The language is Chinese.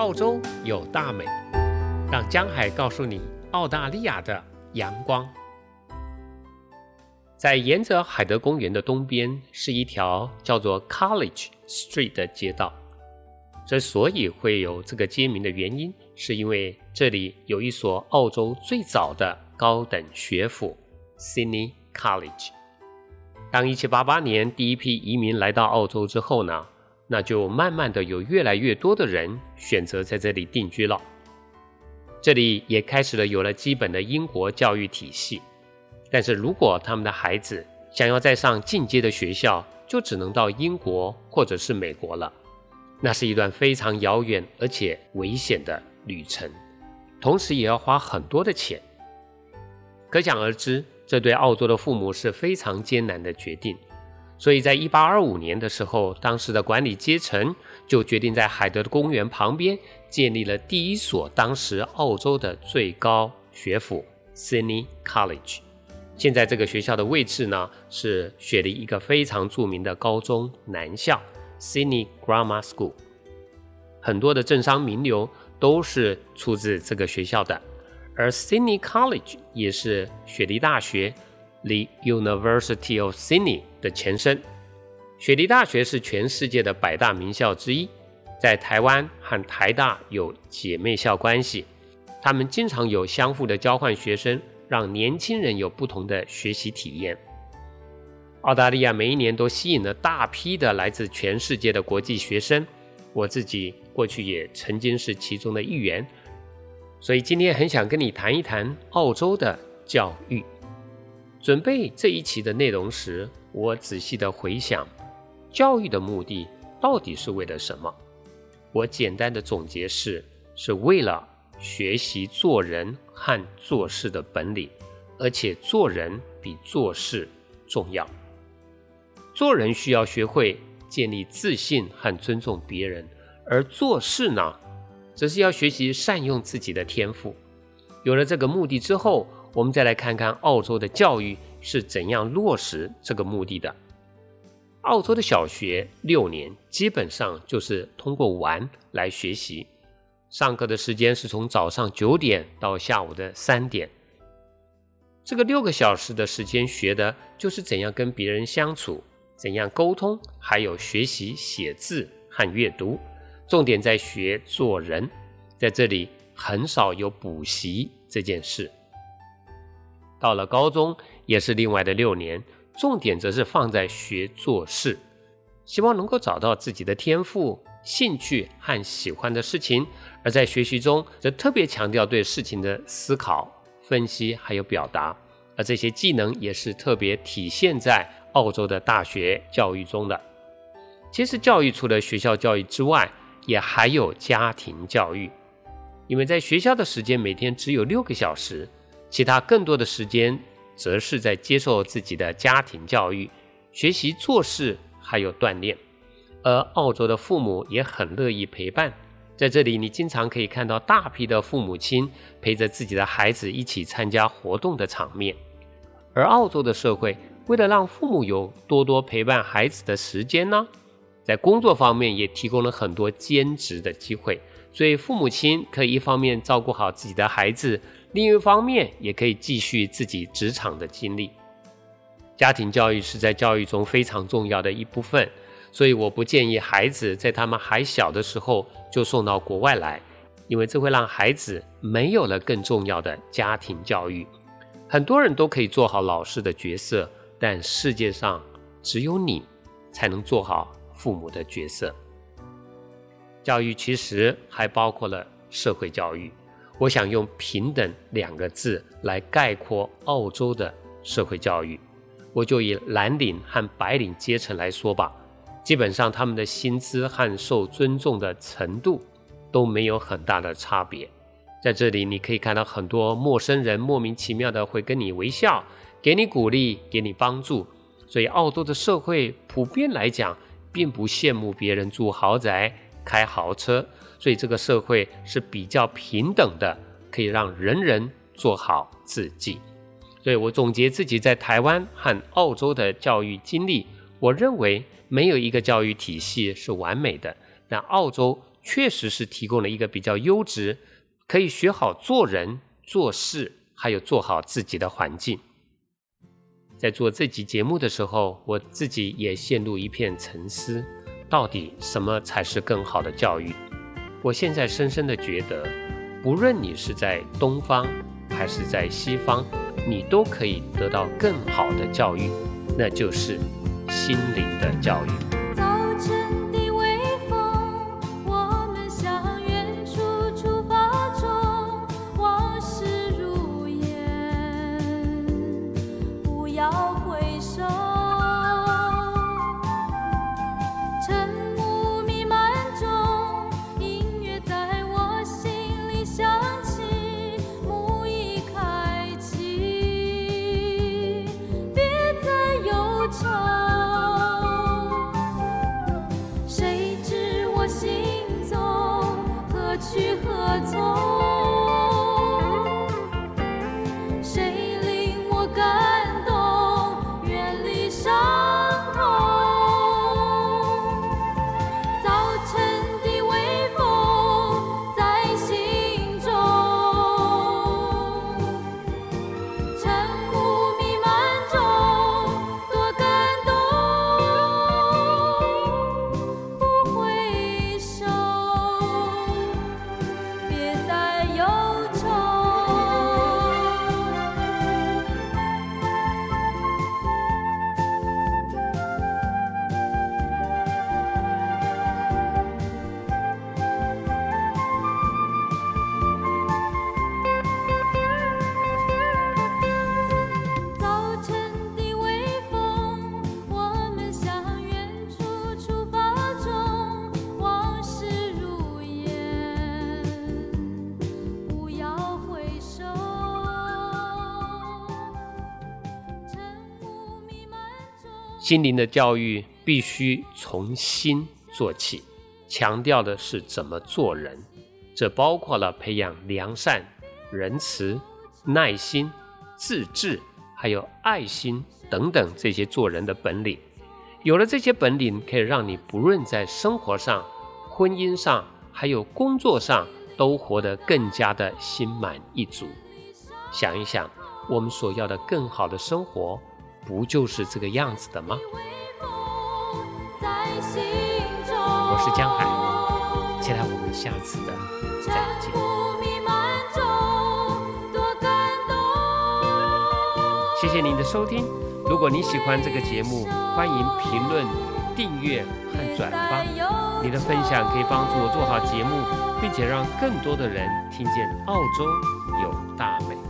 澳洲有大美，让江海告诉你澳大利亚的阳光。在沿着海德公园的东边是一条叫做 College Street 的街道。之所以会有这个街名的原因，是因为这里有一所澳洲最早的高等学府 ——Sydney College。当1788年第一批移民来到澳洲之后呢？那就慢慢的有越来越多的人选择在这里定居了，这里也开始了有了基本的英国教育体系，但是如果他们的孩子想要再上进阶的学校，就只能到英国或者是美国了，那是一段非常遥远而且危险的旅程，同时也要花很多的钱，可想而知，这对澳洲的父母是非常艰难的决定。所以在一八二五年的时候，当时的管理阶层就决定在海德公园旁边建立了第一所当时澳洲的最高学府 ——Sydney College。现在这个学校的位置呢，是雪梨一个非常著名的高中男校 ——Sydney Grammar School。很多的政商名流都是出自这个学校的，而 Sydney College 也是雪梨大学。The University of Sydney 的前身，雪梨大学是全世界的百大名校之一，在台湾和台大有姐妹校关系，他们经常有相互的交换学生，让年轻人有不同的学习体验。澳大利亚每一年都吸引了大批的来自全世界的国际学生，我自己过去也曾经是其中的一员，所以今天很想跟你谈一谈澳洲的教育。准备这一期的内容时，我仔细的回想，教育的目的到底是为了什么？我简单的总结是，是为了学习做人和做事的本领，而且做人比做事重要。做人需要学会建立自信和尊重别人，而做事呢，则是要学习善用自己的天赋。有了这个目的之后。我们再来看看澳洲的教育是怎样落实这个目的的。澳洲的小学六年基本上就是通过玩来学习，上课的时间是从早上九点到下午的三点。这个六个小时的时间学的就是怎样跟别人相处，怎样沟通，还有学习写字和阅读。重点在学做人，在这里很少有补习这件事。到了高中也是另外的六年，重点则是放在学做事，希望能够找到自己的天赋、兴趣和喜欢的事情。而在学习中，则特别强调对事情的思考、分析还有表达。而这些技能也是特别体现在澳洲的大学教育中的。其实，教育除了学校教育之外，也还有家庭教育，因为在学校的时间每天只有六个小时。其他更多的时间，则是在接受自己的家庭教育、学习做事，还有锻炼。而澳洲的父母也很乐意陪伴，在这里，你经常可以看到大批的父母亲陪着自己的孩子一起参加活动的场面。而澳洲的社会，为了让父母有多多陪伴孩子的时间呢，在工作方面也提供了很多兼职的机会，所以父母亲可以一方面照顾好自己的孩子。另一方面，也可以继续自己职场的经历。家庭教育是在教育中非常重要的一部分，所以我不建议孩子在他们还小的时候就送到国外来，因为这会让孩子没有了更重要的家庭教育。很多人都可以做好老师的角色，但世界上只有你才能做好父母的角色。教育其实还包括了社会教育。我想用“平等”两个字来概括澳洲的社会教育，我就以蓝领和白领阶层来说吧。基本上，他们的薪资和受尊重的程度都没有很大的差别。在这里，你可以看到很多陌生人莫名其妙的会跟你微笑，给你鼓励，给你帮助。所以，澳洲的社会普遍来讲，并不羡慕别人住豪宅、开豪车。所以这个社会是比较平等的，可以让人人做好自己。所以我总结自己在台湾和澳洲的教育经历，我认为没有一个教育体系是完美的，但澳洲确实是提供了一个比较优质，可以学好做人做事，还有做好自己的环境。在做这集节目的时候，我自己也陷入一片沉思：到底什么才是更好的教育？我现在深深的觉得，不论你是在东方还是在西方，你都可以得到更好的教育，那就是心灵的教育。心灵的教育必须从心做起，强调的是怎么做人。这包括了培养良善、仁慈、耐心、自制，还有爱心等等这些做人的本领。有了这些本领，可以让你不论在生活上、婚姻上，还有工作上，都活得更加的心满意足。想一想，我们所要的更好的生活。不就是这个样子的吗？我是江海，期待我们下次的再见。谢谢您的收听。如果你喜欢这个节目，欢迎评论、订阅和转发。你的分享可以帮助我做好节目，并且让更多的人听见澳洲有大美。